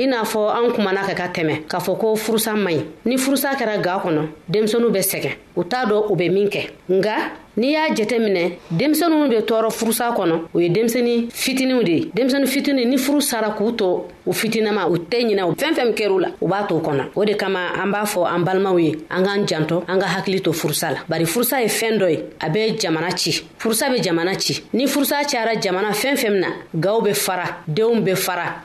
i n'a fɔ an kumana ka ka tɛmɛ k'a fɔ ko furusa man ɲi ni furusa kɛra ga kɔnɔ denmisɛnu bɛ sɛgɛn u t'a dɔ u bɛ min kɛ nga n'i y'a jɛtɛ minɛ denmisɛnu bɛ tɔɔrɔ furusa kɔnɔ u ye denmisɛni fitiniw de ye denmisɛni fitini ni furu sara k'u tɔ u fitinama u tɛ ɲinɛ u fɛn fɛn kɛr'u la u b'a to kɔnɔ o de kama an b'a fɔ an balimaw ye an k'an jantɔ an ka hakili to furusa la bari furusa ye fɛn dɔ ye a bɛ jamana ci furusa bɛ jamana ci ni furusa cayara jamana fɛn fɛn min na gaw bɛ fara denw bɛ fara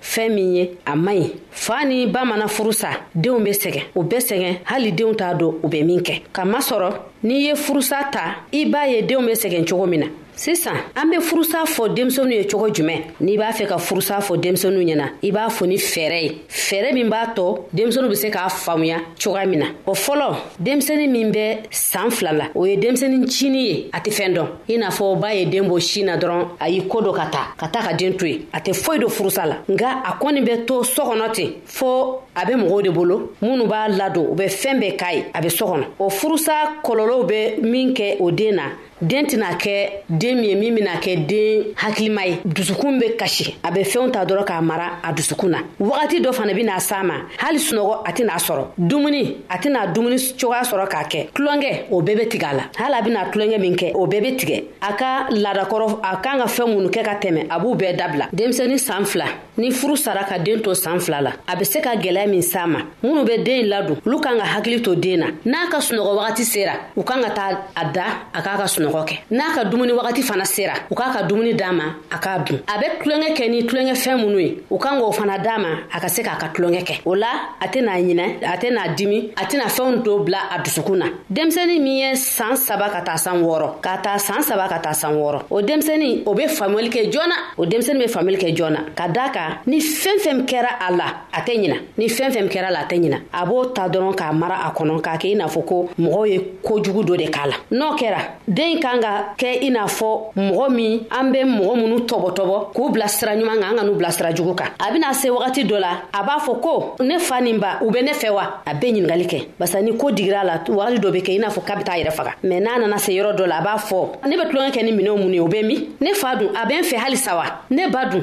fɛɛn min ye a man ɲi fa ni ba mana furu sa denw be sɛgɛn u be sɛgɛn hali denw t'a don u be min kɛ ka masɔrɔ n'i ye furusa ta i b'a ye denw be sɛgɛn cogo min na sisan an be furusa fɔ denmisɛnu ye cogo jumɛn n'i b'a fɛ ka furusa fɔ denmisɛnu ɲɛna i b'a fɔ ni fɛɛrɛ ye fɛɛrɛ min b'a tɔ denmisɛnu be se k'a faamuya cogoya min na o fɔlɔ denmisɛni min bɛ saan fila la o ye denmisɛni cini ye a tɛ fɛn dɔn i n'a fɔ ba ye den bɔ sin na dɔrɔn a y'i ko dɔ ka taa ka taa ka den to yen a tɛ foyi do furusa la nka a kɔni bɛ to so kɔnɔ ten fo a bɛ mɔgɔw de bolo minnu b'a ladon u bɛ fɛn bɛɛ k'a ye a bɛ so kɔnɔ o furusa kɔlɔlɔw bɛ min kɛ o den na den tɛna kɛ den min ye min bɛna kɛ den hakilima ye dusukun bɛ kasi a bɛ fɛnw ta dɔrɔn k'a mara a dusukun na wagati dɔ fana bɛ na s'a ma hali sunɔgɔ a tɛna sɔrɔ dumuni a tɛna dumuni cogoya sɔrɔ k'a kɛ tulonkɛ o bɛɛ bɛ tigɛ a la hali a bɛna tulonkɛ min kɛ o bɛɛ bɛ tigɛ a ka laadakɔrɔ a kan ka fɛn minnu kɛ ka tɛmɛ a b'u bɛɛ dabila denmisɛnnin san fila ni furu sara ka den to san fila la a bɛ se ka gɛlɛya min s'a ma minnu bɛ den ladon olu kan ka hakili to den na n'a ka sunɔgɔ wagati sera u kan ka taa a da a k'a ka sunɔgɔ kɛ n'a ka dumuni wagati fana sera u k'a ka dumuni d'a ma a k'a dun a bɛ tulonkɛ kɛ ni tulonkɛ fɛn minnu ye u kan k'o fana d'a ma a ka se k'a ka tulonkɛ kɛ o la a tɛ n'a ɲinɛ a tɛ n'a dimi a tɛna fɛnw dɔw bila a dusukun na denmisɛnnin min ye saan saba ka taa san wɔɔrɔ k'a ta saan saba ka taa san wɔɔrɔ o denmisɛnnin o bɛ faamuyali kɛ joona o denmisɛnnin bɛ faamuyali kɛ joona ka daa kan ni fɛn fɛn kɛra a la a tɛ ɲina ni fɛn fɛn kɛra la a tɛ ɲina a b'o ta dɔrɔn k'a mara a kɔnɔ k'a kɛ i n'a fɔ ko mɔgɔw ye kojugu dɔ de k'a la n'o kɛra den kan ka kɛ i n'a fɔ mɔgɔ min an bɛ mɔgɔ minnu tɔbɔtɔbɔ k'u bila sira ɲuman kan an ka n'u bila sira jugu kan a bɛna se wagati dɔ la a b'a fɔ ko ne fa nin ba u bɛ ne fɛ wa a bɛ ɲininkali kɛ barisa ni ko digira a la wagati dɔ bɛ kɛ i n'a fɔ k'a bɛ taa yɛrɛ faga mɛ n'a nana se yɔrɔ dɔ la a b'a fɔ ne bɛ tulonkɛ kɛ ni minɛnw mun ye o bɛ min ne fa dun a bɛ n fɛ halisa wa ne ba dun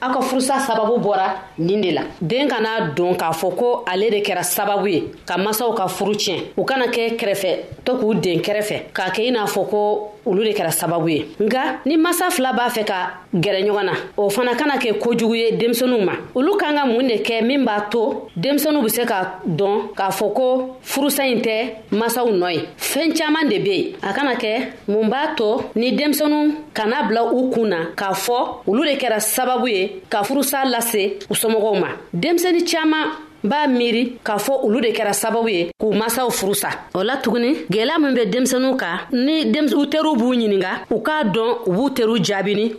aw ka furusa sababu bɔra nin de la den kana don k'a fɔ ko ale de kɛra sababu ye ka masaw ka furu tiɲɛ u kana kɛ kɛrɛfɛ to k'u den kɛrɛfɛ k'a kɛ i n'a fɔ ko olu de kɛra sababu ye nka ni masa fila b'a fɛ ka gɛrɛ ɲɔgɔn na o fana kana kɛ kojugu ye denmisɛnninw ma olu kan ka mun de kɛ min b'a to denmisɛnninw bɛ se ka dɔn k'a fɔ ko furusa in tɛ masaw nɔ ye fɛɛn caaman de be yen a kana kɛ mun b'a to ni denmisɛnu kana bila u kun na k'a fɔ olu de kɛra sababu ye ka furusa lase u somɔgɔw ma denmisɛni caaman b'a miiri k'a fɔ olu de kɛra sababu ye k'u masaw furusa o la tuguni gwɛlɛya min be denmisɛnu kan ni u teriw b'u ɲininga u k'a dɔn u b'u teriw jaabini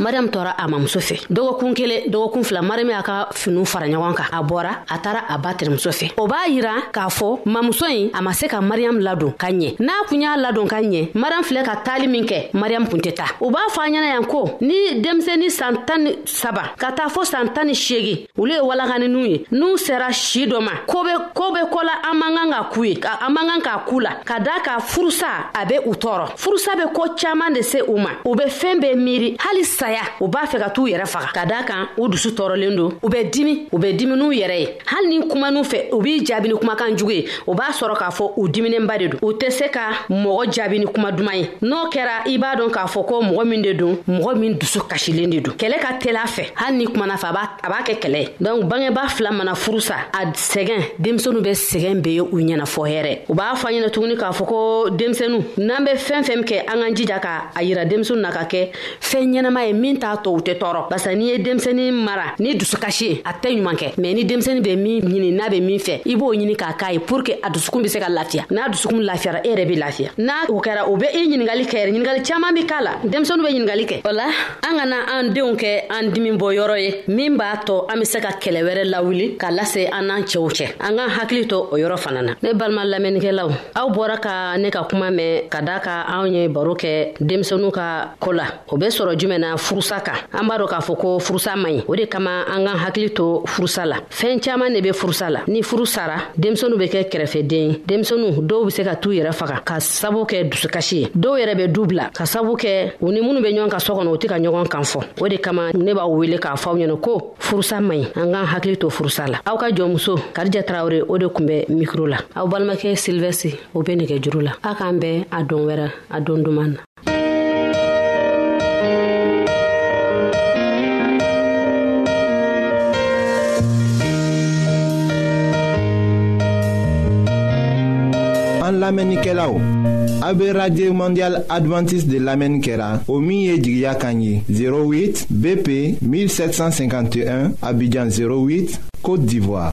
mariyamu tɔɔra a mamuso fɛ dɔgɔkun kelen dɔgɔkun fila mariyamu y'a ka finiw fara ɲɔgɔn kan a bɔra a taara a ba tɛrɛmuso fɛ o b'a yira k'a fɔ mamuso ɲi a ma se ka mariyamu ladon ka ɲɛ n'a kun y'a ladon ka ɲɛ mariyamu filɛ ka taali min kɛ mariyamu kun tɛ taa u b'a fɔ a ɲɛna yan ko ni denmisɛnnin san tan ni saba ka taa fɔ san tan ni seegin olu ye walakaninw ye n'u sera si dɔ ma ko be ko be ko la an man kan ka k'u ye an man kan k'a k'u la ka daa ka furusa a be u tɔɔrɔ furusa be ko caaman de se u ma u be fɛɛn bɛɛ miiri hali saya u b'a fɛ ka t'u yɛrɛ faga ka daa kan u dusu tɔɔrɔlen don u bɛ dimi u bɛ dimi n'u yɛrɛ ye hali ni kuman'u fɛ u b'i jaabi ni kumakan jugu ye o b'a sɔrɔ k'a fɔ u diminenba de don u tɛ se ka mɔgɔ jaabi ni kuma duman ye n'o kɛra i b'a dɔn k'a fɔ ko mɔgɔ min de don mɔgɔ min dusu kasilen de don kɛlɛ ka teli a fɛ hali ni kumana fɛ a b'a kɛ kɛlɛ ye donc bangebaa fila mana furu sa a sɛgɛn denmisɛnu bɛ sɛgɛn be ye u ɲɛna fɔ hɛrɛ u b'a fɔ ɲɛna tuguni k'a fɔ ko denmisɛnu n'an bɛ fɛn fɛn kɛ an k'an jija ka a yira denmisɛnu na ka kɛ fɛn ɲɛnama ye min t'a to u tɛ tɔɔrɔ barisa n'i ye denmisɛnnin mara ni dusukasi ye a tɛ ɲuman kɛ mɛ ni denmisɛnnin bɛ min ɲini n'a bɛ min fɛ i b'o ɲini k'a k'a ye pour que a dusukun bɛ se ka lafiya n'a dusukun lafiyara e yɛrɛ bɛ lafiya n'a o kɛra o bɛ i e ɲininkali kɛ yɛrɛ ɲininkali caman bɛ k'a la denmisɛnninw bɛ ɲininkali kɛ o la an kana an denw kɛ an dimi bɔ yɔrɔ ye min b'a to an bɛ se ka kɛlɛ wɛrɛ lawuli ka lase an n'an cɛw cɛ an k'an hakili to o yɔrɔ fana na ne balima lamɛnnikɛlaw aw bɔra ka ne ka kuma mɛn ka da ka anw ye baro kɛ denmisɛnu ka ko la o be sɔrɔ jumɛn na furusa kan an b'a dɔ k'a fɔ ko furusa man ɲi o de kama an k'an hakili to furusa la fɛɛn caaman ne be furusa la ni furu sara denmisɛnu be kɛ kɛrɛfɛden ye denmisɛnu dɔw be se ka t'u yɛrɛ faga ka sabu kɛ dusukasi ye dɔw yɛrɛ be du bila ka sabu kɛ u ni minnu be ɲɔgɔn ka sɔ kɔnɔ u tɛ ka ɲɔgɔn kan fɔ o de kama ne b'aw wele k'a fɔ aw ɲɛna ko furusa man ɲi an k'an hakili to furusa la aw ka jɔnmuso karija tarawure o de kun bɛ mikro la aw balimakɛ silvɛsi o bɛ nɛgɛ juru la a k'an bɛn a don wɛrɛ a don duman na an lamɛnnikɛlaw a bɛ radio mondial adventiste de lamɛnni kɛra o min ye jigiya kan ye 08 bp 1751 abidjan 08 côte d'ivoire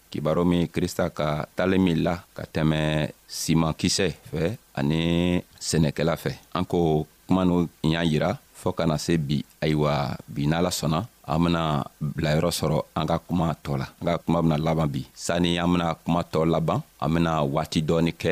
kibaro min krista ka talen min la ka tɛmɛ siman kisɛ fɛ ani sɛnɛkɛla fɛ an ko kuma n'o y'a yira fɔɔ kana se bi ayiwa bi n'ala sɔnna an bena bilayɔrɔ sɔrɔ an ka kuma tɔɔ la an ka kuma bena laban bi sanni an bena kuma tɔɔ laban an bena waati dɔɔni kɛ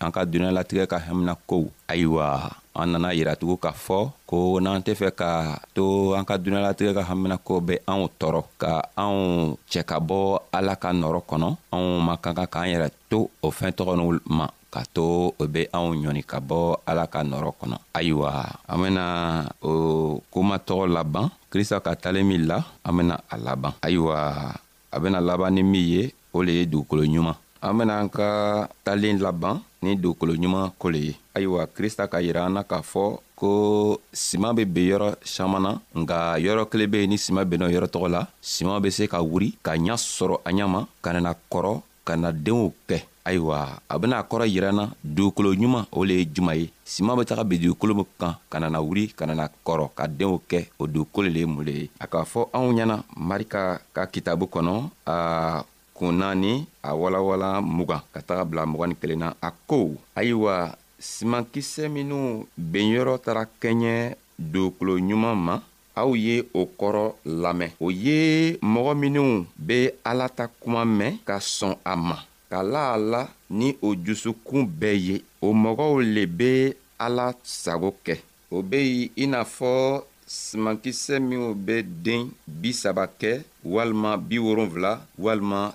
an ka duniyalatigɛ ka hamina kow ayiwa an nana yiratugu k'a fɔ ko n'an tɛ fɛ ka to an ka duniyalatigɛ ka hamina ko bɛ anw tɔɔrɔ ka anw cɛ ka bɔ ala ka nɔrɔ kɔnɔ anw ma kan ka k'an yɛrɛ to o fɛn tɔgɔ n'u ma ka to o bɛ anw ɲɔni ka bɔ ala ka nɔrɔ kɔnɔ ayiwa an bena o komatɔgɔ laban krista ka talen min la an bena a laban ayiwa a bena laban ni min ye o le ye dugukolo ɲuman an bena an ka talen laban ni dugukolo ɲuman ko le ye ayiwa krista ka yira an na k'a fɔ ko siman be ben yɔrɔ saman na nka yɔrɔ kelen be yen ni siman benna yɔrɔ tɔgɔ la siman be se ka wuri ka ɲa sɔrɔ a ɲa ma ka nana kɔrɔ ka na denw kɛ ayiwa a bena kɔrɔ yiranna dugukolo ɲuman o le ye juma ye siman be taga bi dugukolo min kan ka nana wuli ka nana kɔrɔ ka denw kɛ o dugukolo le ye mun le ye a k'a fɔ anw ɲɛna marika ka kitabu kɔnɔ a kun naani a walawala mugan ka taga bila mugan ni kelen na a ko ayiwa simankisɛ minw benyɔrɔ tara kɛɲɛ dugukolo ɲuman ma aw ye o kɔrɔ lamɛn o ye mɔgɔ minw be ala ta kuma mɛn ka sɔn a ma ka la a la ni o jusukun bɛɛ ye o mɔgɔw le be ala sago kɛ o be i n'a fɔ simankisɛ minw be den bi saba kɛ walima bi wolonfila walima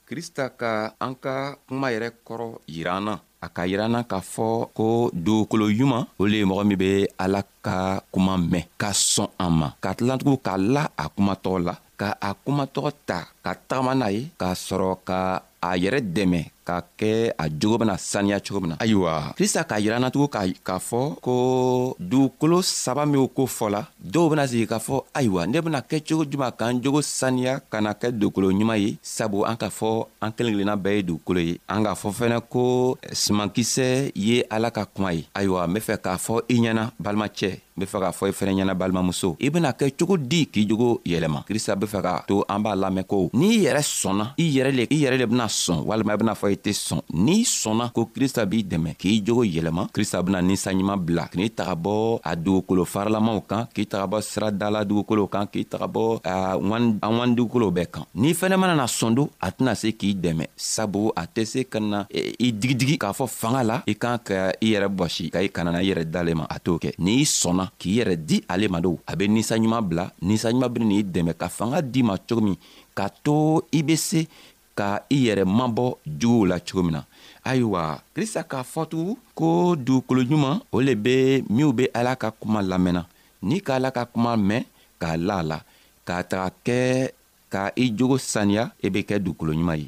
krista ka an ka kuma yɛrɛ kɔrɔ yiran na a ka yiran na k'a fɔ ko dugukolo ɲuman o le ye mɔgɔ min be ala ka kuma mɛn ka sɔn a ma ka tilantugu k'a la a kuma tɔgɔ la ka a kuma tɔgɔ ta ka tagama n'a ye k'a sɔrɔ ka a yɛrɛ dɛmɛ ka kɛ a jogo bena saniya cogo min na ayiwa krista k'a yiranatugun k'a fɔ ko dugukolo saba minw ko fɔla dɔw bena sigi k'a fɔ ayiwa ne bena kɛ cogo juman k'an jogo saniya ka na kɛ dugukolo ɲuman ye sabu an k'a fɔ an kelen kelenna bɛɛ ye dugukolo ye an k'a fɔ fɛnɛ ko eh, simankisɛ ye ala ka kuma ye ayiwa n be fɛ k'a fɔ i ɲɛna balimacɛ n be fɛ k'a fɔ i fɛnɛ ɲɛna balimamuso i bena kɛ cogo di k'i jogo yɛlɛma krista be fɛ k'a to an b'a lamɛn ko n'i yɛrɛ sɔnna i yɛrɛ le i yɛrɛ le bena sɔn walima i bena fɔ i tɛ sɔn n'i sɔnna ko krista b'i dɛmɛ k'i jogo yɛlɛma krista bena ni saɲuman bila k'i taga bɔ a dugukolo farilamaw kan k'i taga bɔ sira dala dugukolow kan k'i taga bɔ an wan dugukolow bɛɛ kan n'i fɛnɛ mana na sɔn don a tɛna se k'i dɛmɛ sabu a tɛ se ka na e, i digidigi k'a fɔ fanga la i kan ka i yɛrɛ bɔsi ka i kanana i yɛrɛ dalen ma a t'o kɛ n'i sɔnna k'i yɛrɛ di ale ma don a be ninsaɲuman bila ninsaɲuman beni n'i dɛmɛ ka fanga di ma cogo min k'a to i be se ka i yɛrɛ mabɔ juguw la cogo min na ayiwa krista k'a fɔ tugun ko dugukolo ɲuman o le be minw be ala ka kuma lamɛnna n'i ka ala ka kuma mɛn k'a la a la k'a taga kɛ ka i jogo saniya i e be kɛ dugukolo ɲuman ye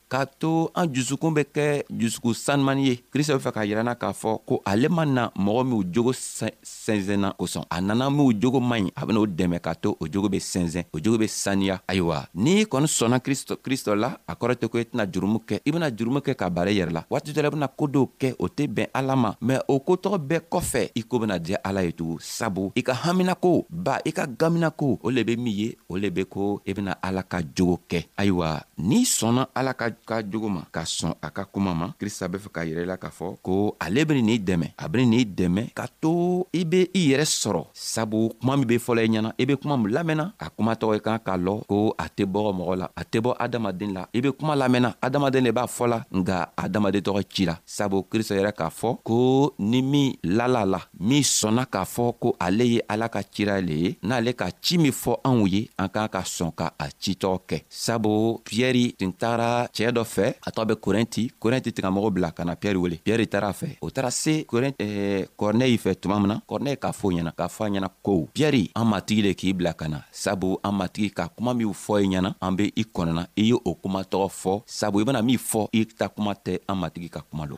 k'a to an jusukun bɛ kɛ jusuku sanumani ye krista bɛ fɛ k'a yirana k'a fɔ ko ale ma na mɔgɔ minw jogo sɛnsɛnna kosɔn a nana minw jogo man ɲi a ben'o dɛmɛ k'a to o jogo be sɛnsɛn o jogo be saniya ayiwa n'i kɔni sɔnna kristɔ la a kɔrɔ tɛ ko i tɛna jurumu kɛ i bena jurumu kɛ ka baara yɛrɛ la waati dɔ la i bena koo dɔw kɛ o tɛ bɛn ala ma mɛn o ko tɔgɔ bɛɛ kɔfɛ i ko bena diya ala ye tugun sabu i ka haminako ba i ka gaminako o le be min ye o le be ko i e bena ala ka jogo kɛ ayiwa n'i sɔnna ala ka ka jogo ma ka sɔn a ka kuma ma krista be fɛ k'a yɛrɛ la k'a fɔ ko ale beni n'i dɛmɛ a beni n'i dɛmɛ ka to i be i yɛrɛ sɔrɔ sabu kuma min be fɔlɔ i ɲɛna i be kuma min lamɛnna a kuma tɔgɔ i kan k'a lɔ ko a tɛ bɔgɔ mɔgɔ la a tɛ bɔ adamaden la i be kuma lamɛnna adamaden le b'a fɔ la nga adamaden tɔgɔ ci la sabu krista yɛrɛ k'a fɔ ko ni min lala la min sɔnna k'a fɔ ko ale ye ala ka cira le ye n'ale ka ci min fɔ anw ye an k'an ka sɔn ka a citɔ kɛ sabu piyɛri tun taara cɛɛ dɔ fɛ a tɔgɔ bɛ korɛnti korɛnti tigamɔgɔ bila ka na piyɛri wele piyɛri taara a fɛ o taara se kɔrɔnɛyi fɛ tuma min na kɔrɔnɛyi k'a fɔ ɲɛna k'a fɔ a ɲɛna ko piyɛri an matigi le k'i bila ka na sabu an matigi ka kuma minw fɔ i ɲɛna an be i kɔnɔna i ye o kuma tɔgɔ fɔ sabu i bena min fɔ i ta kuma tɛ an matigi ka kuma lo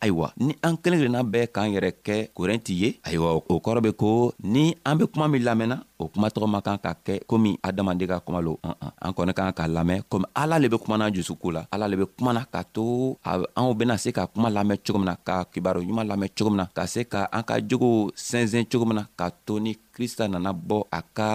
ayiwa ni an kelen kelenna bɛɛ k'an yɛrɛ kɛ korɛnti ye ayiwa o kɔrɔ be ko ni an be kuma min lamɛnna o kuma tɔgɔ man kan ka kɛ komi adamaden ka kuma lo an an kɔni kan ka lamɛn komi ala le be kumana jusuko la ala le be kumana ka to anw bena se ka kuma lamɛn cogo min na ka kibaro ɲuman lamɛn cogo min na ka se ka an ka jogow sɛnsɛn cogo min na ka to ni krista nana bɔ a ka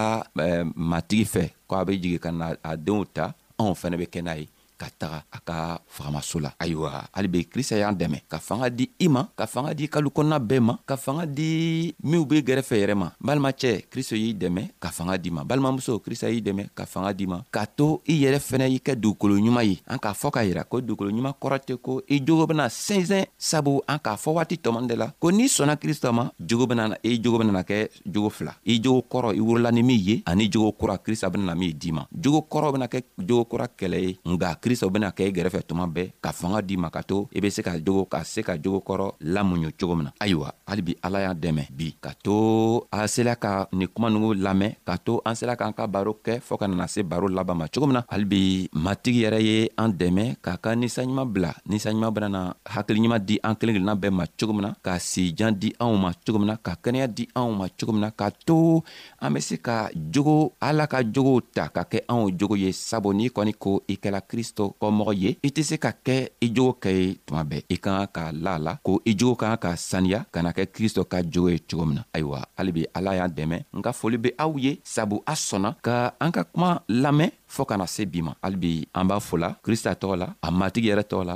matigi fɛ ko a be jigi ka na a denw ta anw fɛnɛ be kɛ n'a ye ka taga a ka fagamaso la ayiwa hali be krista y'an dɛmɛ ka fanga di i ma ka fanga di kalu kɔnɔna bɛɛ ma ka fanga di minw be gɛrɛfɛ yɛrɛ ma balimacɛ kristo y'i dɛmɛ ka fanga di ma balimamuso krista y'i dɛmɛ ka fanga di ma k'a to i yɛrɛ fɛnɛ i kɛ dugukolo ɲuman ye an k'a fɔ k'a yira ko dugukolo ɲuman kɔrɔ tɛ ko i jogo bena sɛnsɛn sabu an k'a fɔ waati tɔmani de la ko n'i sɔnna krista ma jogo bena i jogo benana kɛ jogo fila i jogo kɔrɔ i wurila ni min ye ani jogo kura krista bena min d'i ma jogo kɔrɔ bena kɛ jogo kura kɛlɛ ye nga krista bena kɛ i gɛrɛfɛ tuma bɛɛ ka fanga d'i ma ka to i be se ka jogo ka se ka jogo kɔrɔ lamuɲu cogo min na ayiwa halibi ala y'a dɛmɛ bi ka to a sela ka ni kuma nugu lamɛn ka to an sela k'an ka baro kɛ fɔɔ ka nana se baro laban ma cogo min na halibi matigi yɛrɛ ye an dɛmɛ k'a ka ninsanɲuman bila ninsanɲuman benana hakiliɲuman di an kelen kelenna bɛɛ ma cogo min na ka sijan di anw ma cogo min na ka kɛnɛya di anw ma cogo min na ka to an bɛ se ka jogo ala ka jogow ta ka kɛ anw jogo ye sabu n'i kɔni ko i kɛla kristo kɔmɔgɔ ye i tɛ se ka kɛ i jogo kɛ ye tuma bɛɛ i ka kan ka la la ko i jogo ka kan ka saniya ka na kɛ kristo ka jogo ye cogo min na ayiwa hali bi ala y'an dɛmɛ n ka foli bɛ aw ye sabu a sɔnna ka an ka kuma lamɛn fɔɔ kana se bi ma halibi an b'a fola krista tɔgɔ la a matigi yɛrɛ tɔgɔ la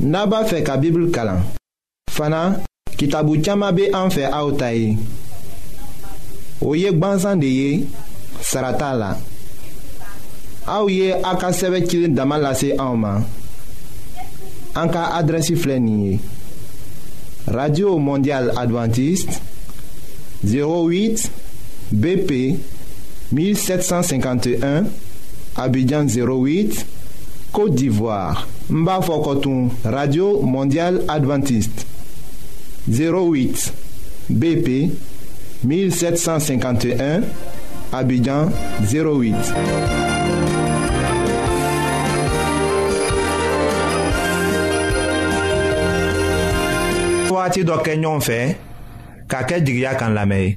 N'a b'a fɛ ka Bibulu kalan fana kitabu caman bɛ an fɛ aw ta ye o ye gbansan de ye sara t'a la aw ye aw ka sɛbɛn cilen dama lase anw ma an ka adrɛsi filɛ nin ye radio mondial adventiste 08 BP 1751 Abidjan 08 Côte d'Ivoire Ah, n b'a fɔ kɔtun radio mondial adventiste 08 bp 1751 abidjan 08 wagati dɔ kɛ ɲɔgɔn fɛ ka kɛ jigiya kan lamɛn ye